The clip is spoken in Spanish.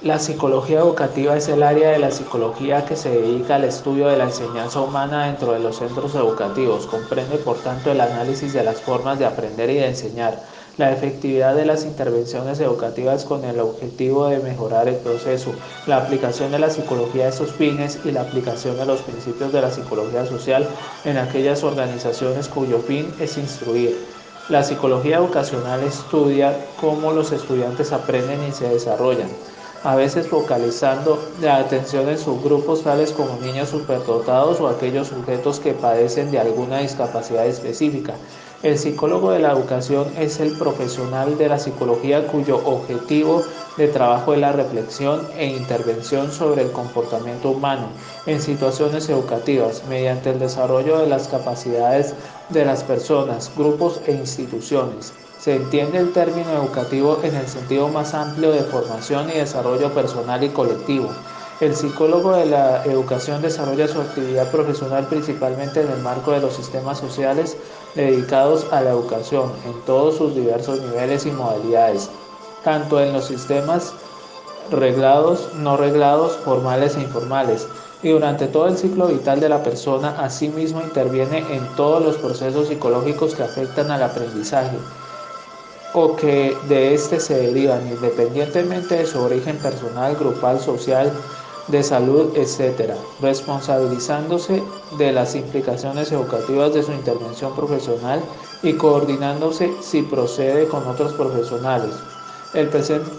La psicología educativa es el área de la psicología que se dedica al estudio de la enseñanza humana dentro de los centros educativos. Comprende, por tanto, el análisis de las formas de aprender y de enseñar, la efectividad de las intervenciones educativas con el objetivo de mejorar el proceso, la aplicación de la psicología a estos fines y la aplicación de los principios de la psicología social en aquellas organizaciones cuyo fin es instruir. La psicología educacional estudia cómo los estudiantes aprenden y se desarrollan a veces focalizando la atención en subgrupos tales como niños superdotados o aquellos sujetos que padecen de alguna discapacidad específica. El psicólogo de la educación es el profesional de la psicología cuyo objetivo de trabajo es la reflexión e intervención sobre el comportamiento humano en situaciones educativas mediante el desarrollo de las capacidades de las personas, grupos e instituciones. Se entiende el término educativo en el sentido más amplio de formación y desarrollo personal y colectivo. El psicólogo de la educación desarrolla su actividad profesional principalmente en el marco de los sistemas sociales dedicados a la educación en todos sus diversos niveles y modalidades, tanto en los sistemas reglados, no reglados, formales e informales, y durante todo el ciclo vital de la persona, asimismo interviene en todos los procesos psicológicos que afectan al aprendizaje o que de éste se derivan, independientemente de su origen personal, grupal, social, de salud, etc., responsabilizándose de las implicaciones educativas de su intervención profesional y coordinándose si procede con otros profesionales. El presente